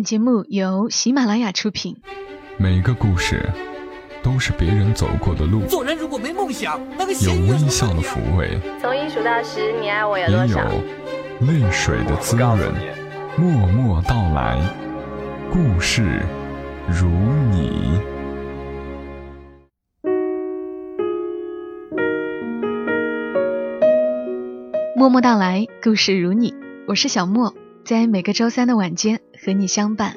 节目由喜马拉雅出品。每个故事都是别人走过的路，做人如果没梦想，那个有微笑的抚慰，从一数到十，你爱我有？泪水的滋润。默默到来，故事如你。默默到来，故事如你，我是小莫，在每个周三的晚间和你相伴，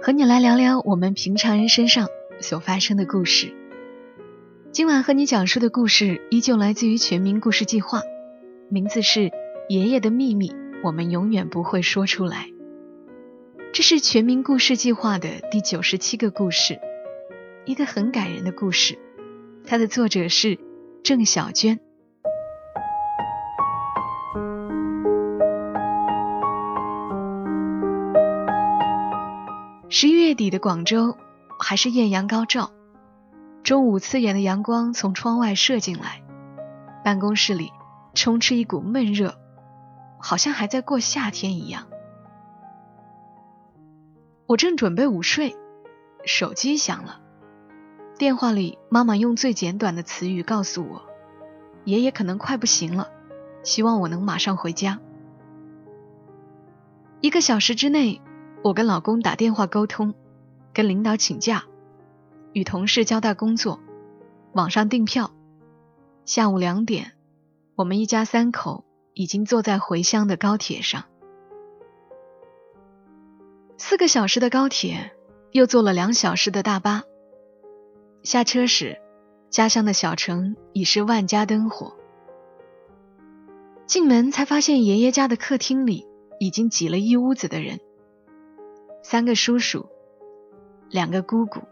和你来聊聊我们平常人身上所发生的故事。今晚和你讲述的故事依旧来自于全民故事计划，名字是《爷爷的秘密》，我们永远不会说出来。这是全民故事计划的第九十七个故事，一个很感人的故事。它的作者是郑小娟。月底的广州还是艳阳高照，中午刺眼的阳光从窗外射进来，办公室里充斥一股闷热，好像还在过夏天一样。我正准备午睡，手机响了，电话里妈妈用最简短的词语告诉我，爷爷可能快不行了，希望我能马上回家。一个小时之内。我跟老公打电话沟通，跟领导请假，与同事交代工作，网上订票。下午两点，我们一家三口已经坐在回乡的高铁上。四个小时的高铁，又坐了两小时的大巴。下车时，家乡的小城已是万家灯火。进门才发现，爷爷家的客厅里已经挤了一屋子的人。三个叔叔，两个姑姑，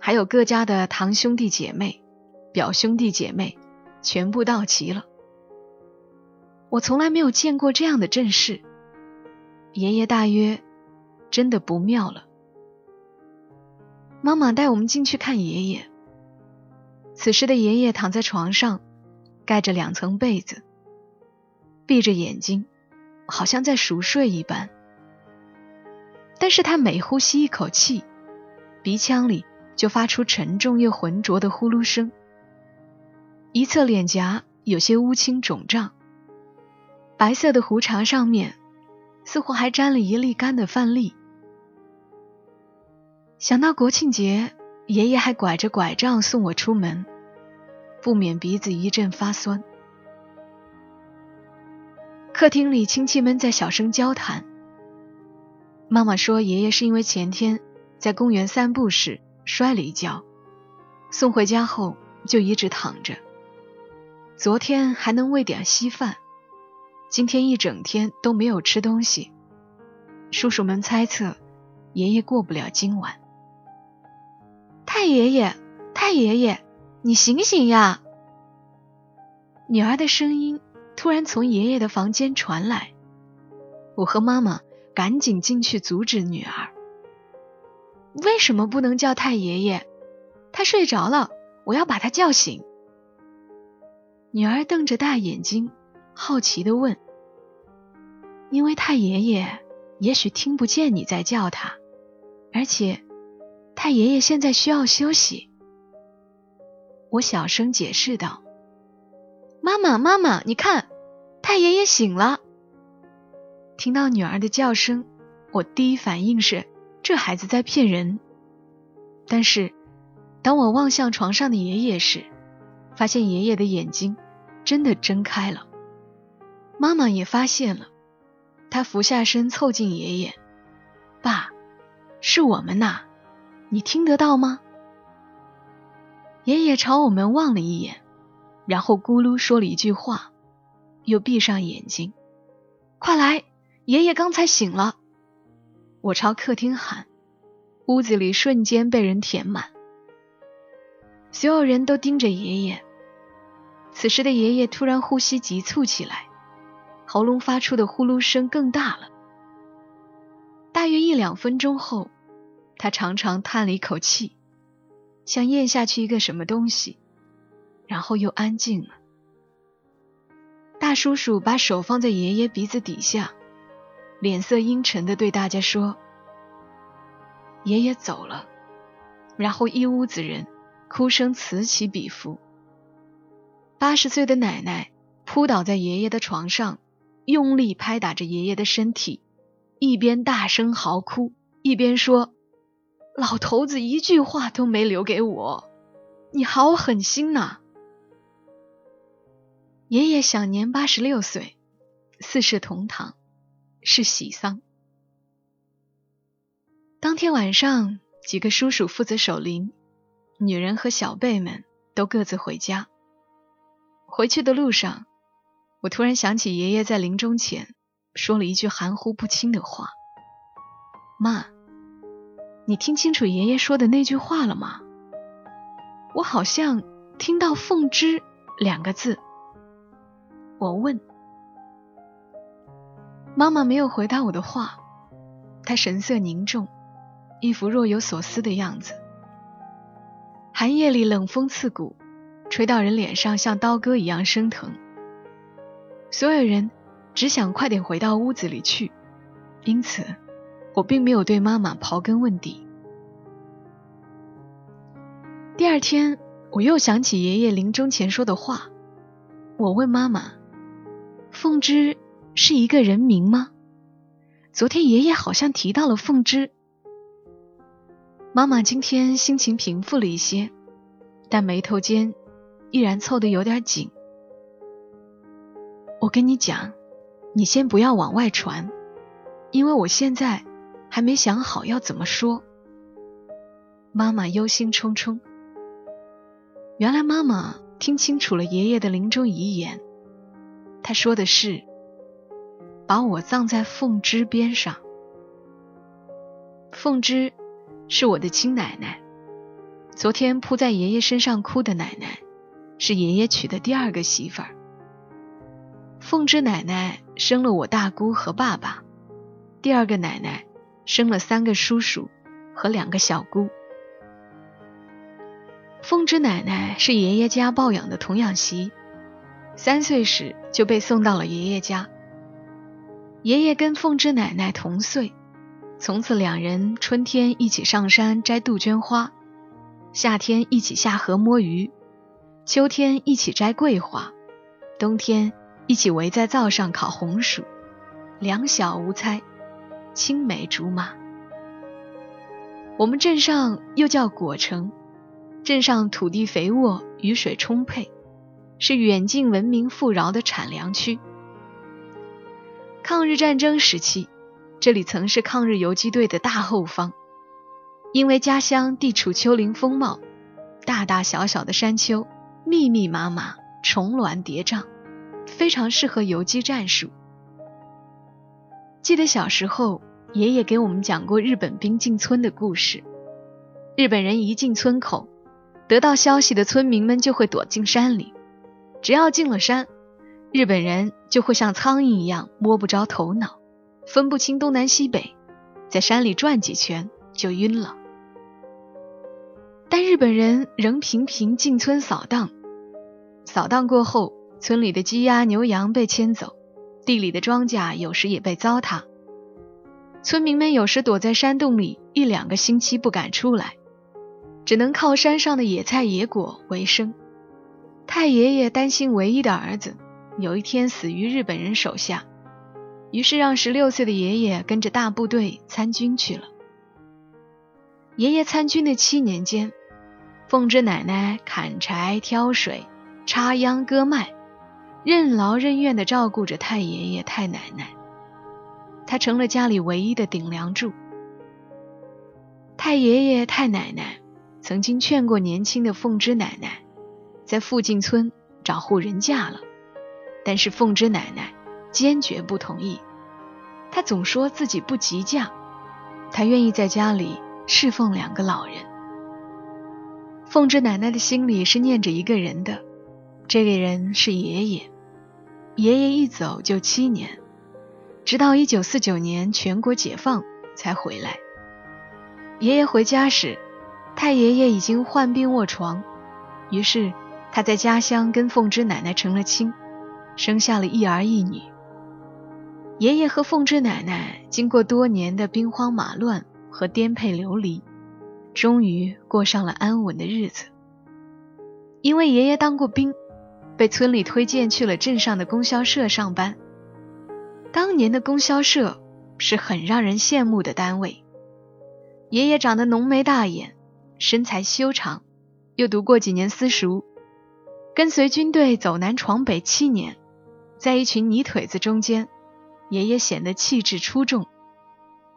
还有各家的堂兄弟姐妹、表兄弟姐妹，全部到齐了。我从来没有见过这样的阵势。爷爷大约真的不妙了。妈妈带我们进去看爷爷。此时的爷爷躺在床上，盖着两层被子，闭着眼睛，好像在熟睡一般。但是他每呼吸一口气，鼻腔里就发出沉重又浑浊的呼噜声。一侧脸颊有些乌青肿胀，白色的胡茬上面似乎还沾了一粒干的饭粒。想到国庆节爷爷还拐着拐杖送我出门，不免鼻子一阵发酸。客厅里亲戚们在小声交谈。妈妈说，爷爷是因为前天在公园散步时摔了一跤，送回家后就一直躺着。昨天还能喂点稀饭，今天一整天都没有吃东西。叔叔们猜测，爷爷过不了今晚。太爷爷，太爷爷，你醒醒呀！女儿的声音突然从爷爷的房间传来，我和妈妈。赶紧进去阻止女儿。为什么不能叫太爷爷？他睡着了，我要把他叫醒。女儿瞪着大眼睛，好奇的问：“因为太爷爷也许听不见你在叫他，而且太爷爷现在需要休息。”我小声解释道：“妈妈，妈妈，你看，太爷爷醒了。”听到女儿的叫声，我第一反应是这孩子在骗人。但是，当我望向床上的爷爷时，发现爷爷的眼睛真的睁开了。妈妈也发现了，她俯下身凑近爷爷：“爸，是我们呐，你听得到吗？”爷爷朝我们望了一眼，然后咕噜说了一句话，又闭上眼睛：“快来！”爷爷刚才醒了，我朝客厅喊，屋子里瞬间被人填满，所有人都盯着爷爷。此时的爷爷突然呼吸急促起来，喉咙发出的呼噜声更大了。大约一两分钟后，他长长叹了一口气，像咽下去一个什么东西，然后又安静了。大叔叔把手放在爷爷鼻子底下。脸色阴沉的对大家说：“爷爷走了，然后一屋子人哭声此起彼伏。八十岁的奶奶扑倒在爷爷的床上，用力拍打着爷爷的身体，一边大声嚎哭，一边说：“老头子一句话都没留给我，你好狠心呐！”爷爷享年八十六岁，四世同堂，是喜丧。当天晚上，几个叔叔负责守灵，女人和小辈们都各自回家。回去的路上，我突然想起爷爷在临终前说了一句含糊不清的话：“妈，你听清楚爷爷说的那句话了吗？”我好像听到“凤芝”两个字。我问妈妈，没有回答我的话，她神色凝重。一副若有所思的样子。寒夜里冷风刺骨，吹到人脸上像刀割一样生疼。所有人只想快点回到屋子里去，因此我并没有对妈妈刨根问底。第二天，我又想起爷爷临终前说的话，我问妈妈：“凤芝是一个人名吗？昨天爷爷好像提到了凤芝。”妈妈今天心情平复了一些，但眉头间依然凑得有点紧。我跟你讲，你先不要往外传，因为我现在还没想好要怎么说。妈妈忧心忡忡。原来妈妈听清楚了爷爷的临终遗言，他说的是把我葬在凤芝边上。凤芝。是我的亲奶奶，昨天扑在爷爷身上哭的奶奶，是爷爷娶的第二个媳妇儿。凤芝奶奶生了我大姑和爸爸，第二个奶奶生了三个叔叔和两个小姑。凤芝奶奶是爷爷家抱养的童养媳，三岁时就被送到了爷爷家。爷爷跟凤芝奶奶同岁。从此，两人春天一起上山摘杜鹃花，夏天一起下河摸鱼，秋天一起摘桂花，冬天一起围在灶上烤红薯，两小无猜，青梅竹马。我们镇上又叫果城，镇上土地肥沃，雨水充沛，是远近闻名富饶的产粮区。抗日战争时期。这里曾是抗日游击队的大后方，因为家乡地处丘陵风貌，大大小小的山丘密密麻麻，重峦叠嶂，非常适合游击战术。记得小时候，爷爷给我们讲过日本兵进村的故事。日本人一进村口，得到消息的村民们就会躲进山里，只要进了山，日本人就会像苍蝇一样摸不着头脑。分不清东南西北，在山里转几圈就晕了。但日本人仍频频进村扫荡，扫荡过后，村里的鸡鸭牛羊被牵走，地里的庄稼有时也被糟蹋。村民们有时躲在山洞里一两个星期不敢出来，只能靠山上的野菜野果为生。太爷爷担心唯一的儿子有一天死于日本人手下。于是让十六岁的爷爷跟着大部队参军去了。爷爷参军的七年间，凤芝奶奶砍柴、挑水、插秧、割麦，任劳任怨地照顾着太爷爷、太奶奶。他成了家里唯一的顶梁柱。太爷爷、太奶奶曾经劝过年轻的凤芝奶奶，在附近村找户人嫁了，但是凤芝奶奶。坚决不同意，她总说自己不急嫁，她愿意在家里侍奉两个老人。凤芝奶奶的心里是念着一个人的，这个人是爷爷。爷爷一走就七年，直到一九四九年全国解放才回来。爷爷回家时，太爷爷已经患病卧床，于是他在家乡跟凤芝奶奶成了亲，生下了一儿一女。爷爷和凤芝奶奶经过多年的兵荒马乱、和颠沛流离，终于过上了安稳的日子。因为爷爷当过兵，被村里推荐去了镇上的供销社上班。当年的供销社是很让人羡慕的单位。爷爷长得浓眉大眼，身材修长，又读过几年私塾，跟随军队走南闯北七年，在一群泥腿子中间，爷爷显得气质出众。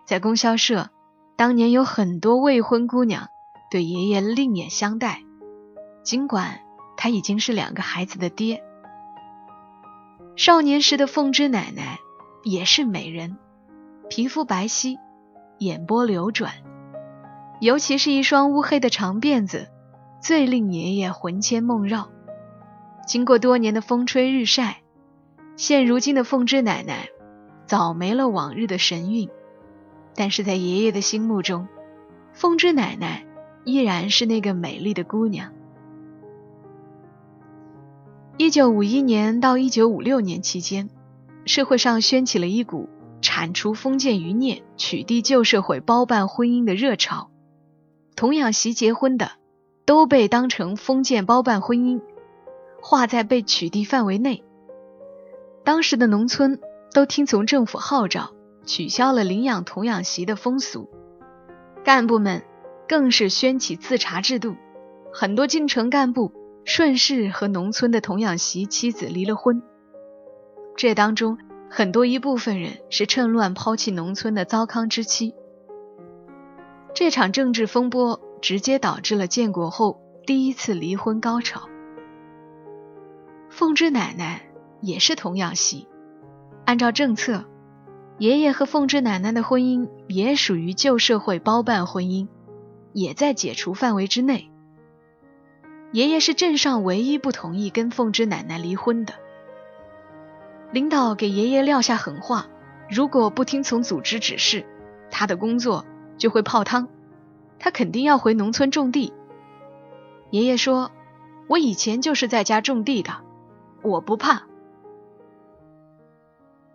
在供销社，当年有很多未婚姑娘对爷爷另眼相待，尽管他已经是两个孩子的爹。少年时的凤芝奶奶也是美人，皮肤白皙，眼波流转，尤其是一双乌黑的长辫子，最令爷爷魂牵梦绕。经过多年的风吹日晒，现如今的凤芝奶奶早没了往日的神韵。但是在爷爷的心目中，凤芝奶奶依然是那个美丽的姑娘。一九五一年到一九五六年期间，社会上掀起了一股铲除封建余孽、取缔旧社会包办婚姻的热潮。童养媳结婚的都被当成封建包办婚姻，划在被取缔范围内。当时的农村都听从政府号召。取消了领养童养媳的风俗，干部们更是掀起自查制度，很多进城干部顺势和农村的童养媳妻子离了婚。这当中很多一部分人是趁乱抛弃农村的糟糠之妻。这场政治风波直接导致了建国后第一次离婚高潮。凤芝奶奶也是童养媳，按照政策。爷爷和凤芝奶奶的婚姻也属于旧社会包办婚姻，也在解除范围之内。爷爷是镇上唯一不同意跟凤芝奶奶离婚的。领导给爷爷撂下狠话：如果不听从组织指示，他的工作就会泡汤，他肯定要回农村种地。爷爷说：“我以前就是在家种地的，我不怕。”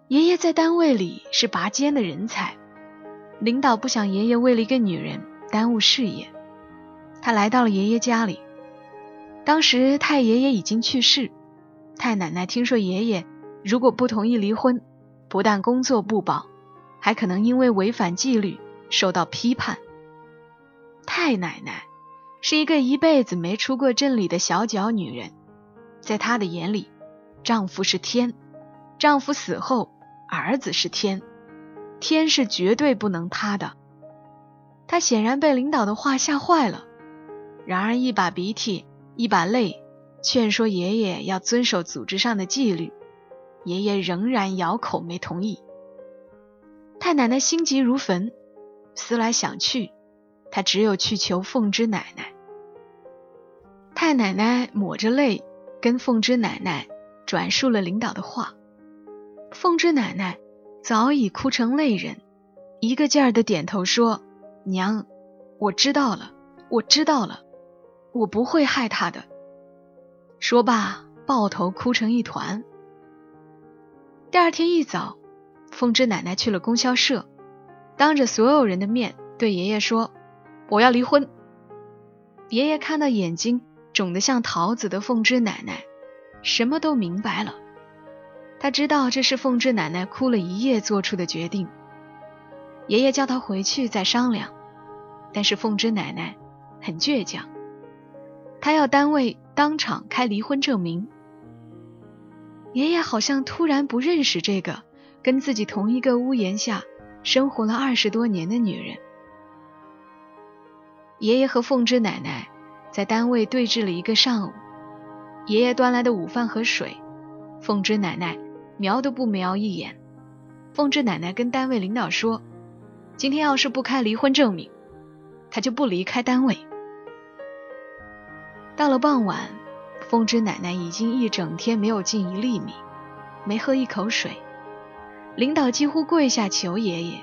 爷爷在单位里是拔尖的人才，领导不想爷爷为了一个女人耽误事业，他来到了爷爷家里。当时太爷爷已经去世，太奶奶听说爷爷如果不同意离婚，不但工作不保，还可能因为违反纪律受到批判。太奶奶是一个一辈子没出过镇里的小脚女人，在她的眼里，丈夫是天，丈夫死后。儿子是天，天是绝对不能塌的。他显然被领导的话吓坏了，然而一把鼻涕一把泪劝说爷爷要遵守组织上的纪律，爷爷仍然咬口没同意。太奶奶心急如焚，思来想去，她只有去求凤芝奶奶。太奶奶抹着泪跟凤芝奶奶转述了领导的话。凤芝奶奶早已哭成泪人，一个劲儿的点头说：“娘，我知道了，我知道了，我不会害他的。”说罢，抱头哭成一团。第二天一早，凤芝奶奶去了供销社，当着所有人的面对爷爷说：“我要离婚。”爷爷看到眼睛肿得像桃子的凤芝奶奶，什么都明白了。他知道这是凤芝奶奶哭了一夜做出的决定。爷爷叫他回去再商量，但是凤芝奶奶很倔强，她要单位当场开离婚证明。爷爷好像突然不认识这个跟自己同一个屋檐下生活了二十多年的女人。爷爷和凤芝奶奶在单位对峙了一个上午，爷爷端来的午饭和水，凤芝奶奶。瞄都不瞄一眼，凤芝奶奶跟单位领导说：“今天要是不开离婚证明，她就不离开单位。”到了傍晚，凤芝奶奶已经一整天没有进一粒米，没喝一口水。领导几乎跪下求爷爷：“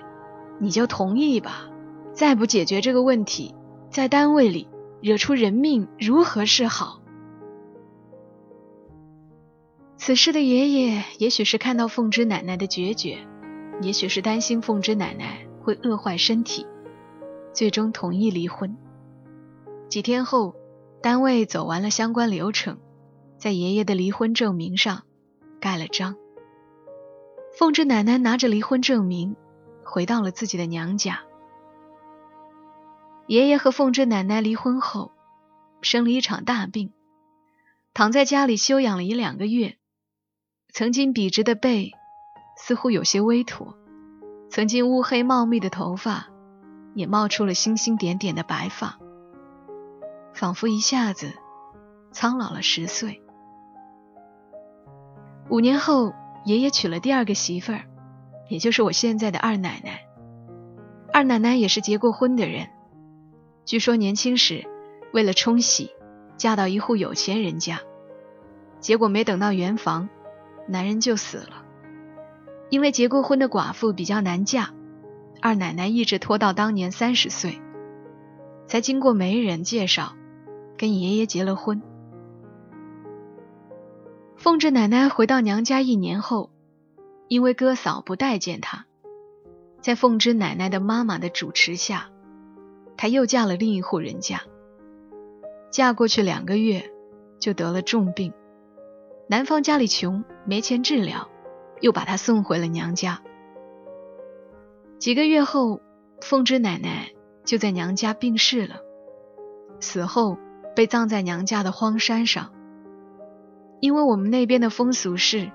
你就同意吧，再不解决这个问题，在单位里惹出人命，如何是好？”此时的爷爷，也许是看到凤芝奶奶的决绝，也许是担心凤芝奶奶会饿坏身体，最终同意离婚。几天后，单位走完了相关流程，在爷爷的离婚证明上盖了章。凤芝奶奶拿着离婚证明，回到了自己的娘家。爷爷和凤芝奶奶离婚后，生了一场大病，躺在家里休养了一两个月。曾经笔直的背，似乎有些微驼；曾经乌黑茂密的头发，也冒出了星星点点的白发，仿佛一下子苍老了十岁。五年后。爷爷娶了第二个媳妇儿，也就是我现在的二奶奶。二奶奶也是结过婚的人，据说年轻时为了冲喜，嫁到一户有钱人家，结果没等到圆房，男人就死了。因为结过婚的寡妇比较难嫁，二奶奶一直拖到当年三十岁，才经过媒人介绍，跟爷爷结了婚。凤芝奶奶回到娘家一年后，因为哥嫂不待见她，在凤芝奶奶的妈妈的主持下，她又嫁了另一户人家。嫁过去两个月，就得了重病，男方家里穷，没钱治疗，又把她送回了娘家。几个月后，凤芝奶奶就在娘家病逝了，死后被葬在娘家的荒山上。因为我们那边的风俗是，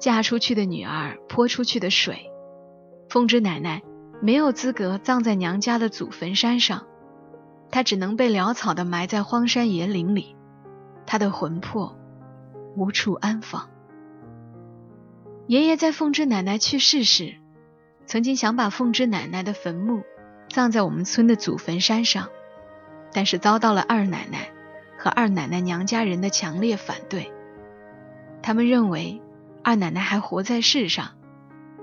嫁出去的女儿泼出去的水，凤芝奶奶没有资格葬在娘家的祖坟山上，她只能被潦草的埋在荒山野岭里，她的魂魄无处安放。爷爷在凤芝奶奶去世时，曾经想把凤芝奶奶的坟墓葬在我们村的祖坟山上，但是遭到了二奶奶和二奶奶娘家人的强烈反对。他们认为二奶奶还活在世上，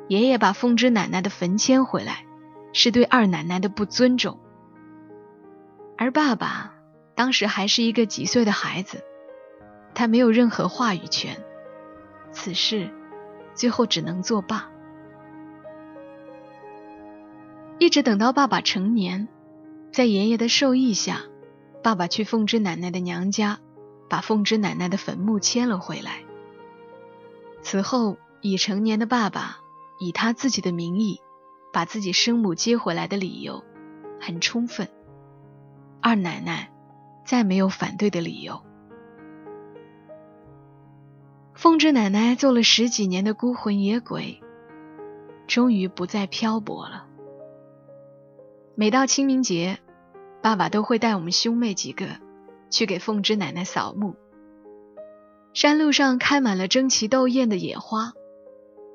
爷爷把凤芝奶奶的坟迁回来，是对二奶奶的不尊重。而爸爸当时还是一个几岁的孩子，他没有任何话语权，此事最后只能作罢。一直等到爸爸成年，在爷爷的授意下，爸爸去凤芝奶奶的娘家，把凤芝奶奶的坟墓迁了回来。此后，已成年的爸爸以他自己的名义把自己生母接回来的理由很充分，二奶奶再没有反对的理由。凤芝奶奶做了十几年的孤魂野鬼，终于不再漂泊了。每到清明节，爸爸都会带我们兄妹几个去给凤芝奶奶扫墓。山路上开满了争奇斗艳的野花，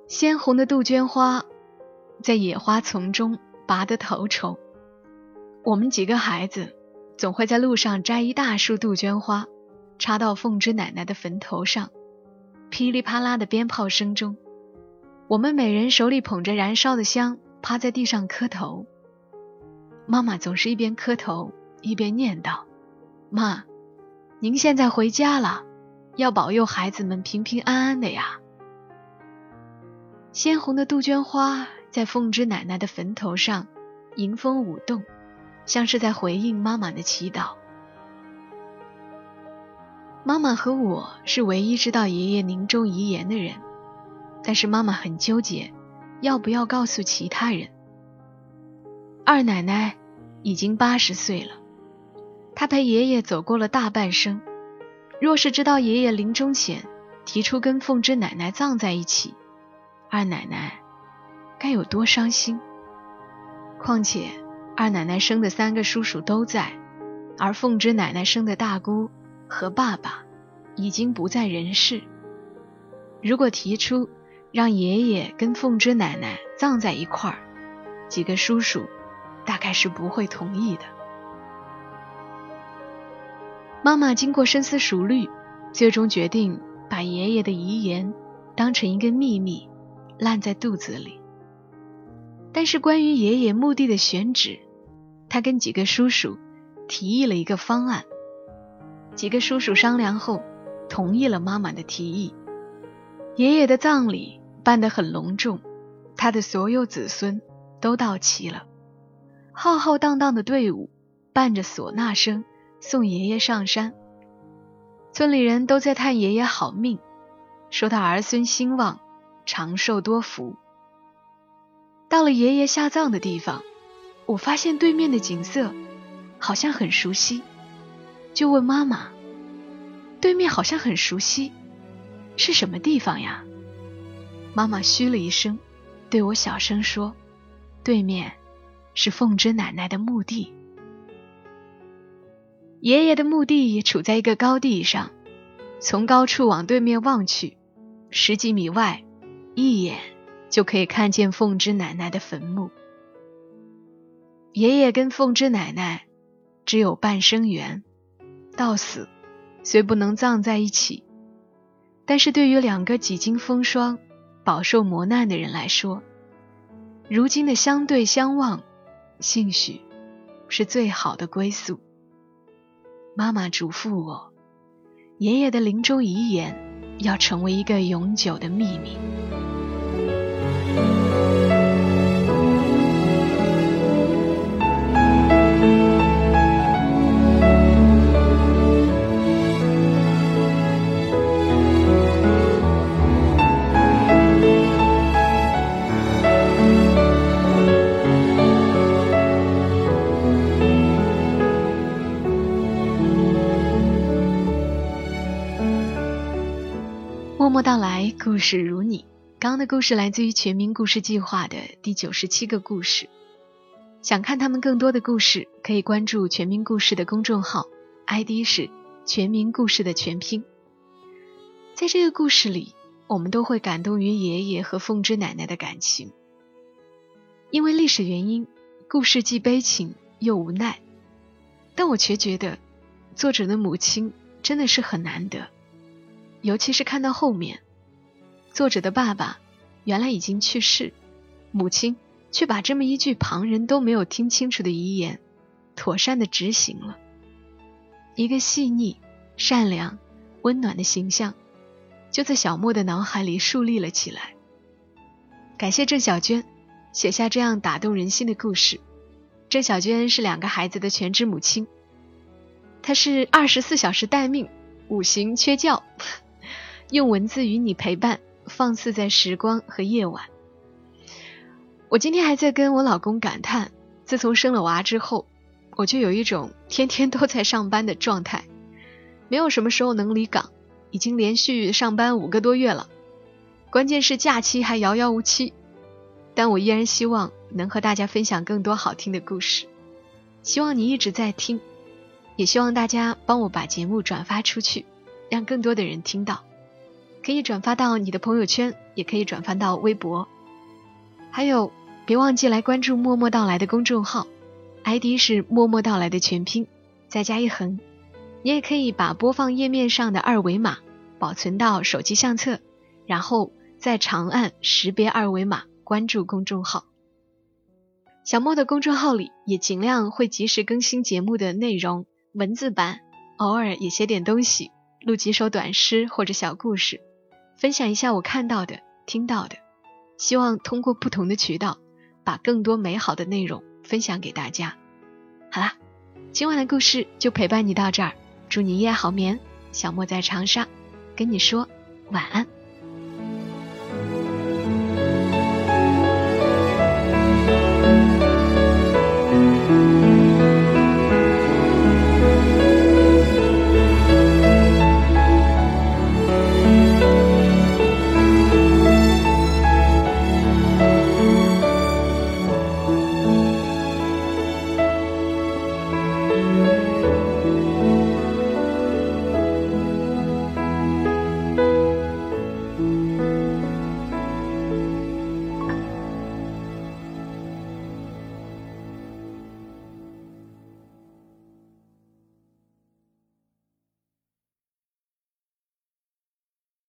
鲜红的杜鹃花在野花丛中拔得头筹。我们几个孩子总会在路上摘一大束杜鹃花，插到凤芝奶奶的坟头上。噼里啪啦的鞭炮声中，我们每人手里捧着燃烧的香，趴在地上磕头。妈妈总是一边磕头一边念叨：“妈，您现在回家了。”要保佑孩子们平平安安的呀！鲜红的杜鹃花在凤芝奶奶的坟头上迎风舞动，像是在回应妈妈的祈祷。妈妈和我是唯一知道爷爷临终遗言的人，但是妈妈很纠结，要不要告诉其他人。二奶奶已经八十岁了，她陪爷爷走过了大半生。若是知道爷爷临终前提出跟凤芝奶奶葬在一起，二奶奶该有多伤心？况且二奶奶生的三个叔叔都在，而凤芝奶奶生的大姑和爸爸已经不在人世。如果提出让爷爷跟凤芝奶奶葬在一块儿，几个叔叔大概是不会同意的。妈妈经过深思熟虑，最终决定把爷爷的遗言当成一个秘密，烂在肚子里。但是关于爷爷墓地的选址，他跟几个叔叔提议了一个方案。几个叔叔商量后，同意了妈妈的提议。爷爷的葬礼办得很隆重，他的所有子孙都到齐了，浩浩荡荡的队伍伴着唢呐声送爷爷上山。村里人都在叹爷爷好命，说他儿孙兴旺，长寿多福。到了爷爷下葬的地方，我发现对面的景色好像很熟悉，就问妈妈：“对面好像很熟悉，是什么地方呀？”妈妈嘘了一声，对我小声说：“对面是凤芝奶奶的墓地。”爷爷的墓地处在一个高地上，从高处往对面望去，十几米外，一眼就可以看见凤芝奶奶的坟墓。爷爷跟凤芝奶奶只有半生缘，到死虽不能葬在一起，但是对于两个几经风霜、饱受磨难的人来说，如今的相对相望，兴许是最好的归宿。妈妈嘱咐我，爷爷的临终遗言要成为一个永久的秘密。默默到来，故事如你。刚刚的故事来自于全民故事计划的第九十七个故事。想看他们更多的故事，可以关注全民故事的公众号，ID 是全民故事的全拼。在这个故事里，我们都会感动于爷爷和凤芝奶奶的感情。因为历史原因，故事既悲情又无奈，但我却觉得作者的母亲真的是很难得。尤其是看到后面，作者的爸爸原来已经去世，母亲却把这么一句旁人都没有听清楚的遗言，妥善的执行了。一个细腻、善良、温暖的形象，就在小莫的脑海里树立了起来。感谢郑小娟写下这样打动人心的故事。郑小娟是两个孩子的全职母亲，她是二十四小时待命，五行缺觉。用文字与你陪伴，放肆在时光和夜晚。我今天还在跟我老公感叹，自从生了娃之后，我就有一种天天都在上班的状态，没有什么时候能离岗，已经连续上班五个多月了。关键是假期还遥遥无期，但我依然希望能和大家分享更多好听的故事。希望你一直在听，也希望大家帮我把节目转发出去，让更多的人听到。可以转发到你的朋友圈，也可以转发到微博。还有，别忘记来关注“默默到来”的公众号，ID 是“默默到来”的全拼，再加一横。你也可以把播放页面上的二维码保存到手机相册，然后再长按识别二维码关注公众号。小莫的公众号里也尽量会及时更新节目的内容文字版，偶尔也写点东西，录几首短诗或者小故事。分享一下我看到的、听到的，希望通过不同的渠道，把更多美好的内容分享给大家。好啦，今晚的故事就陪伴你到这儿，祝你一夜好眠。小莫在长沙，跟你说晚安。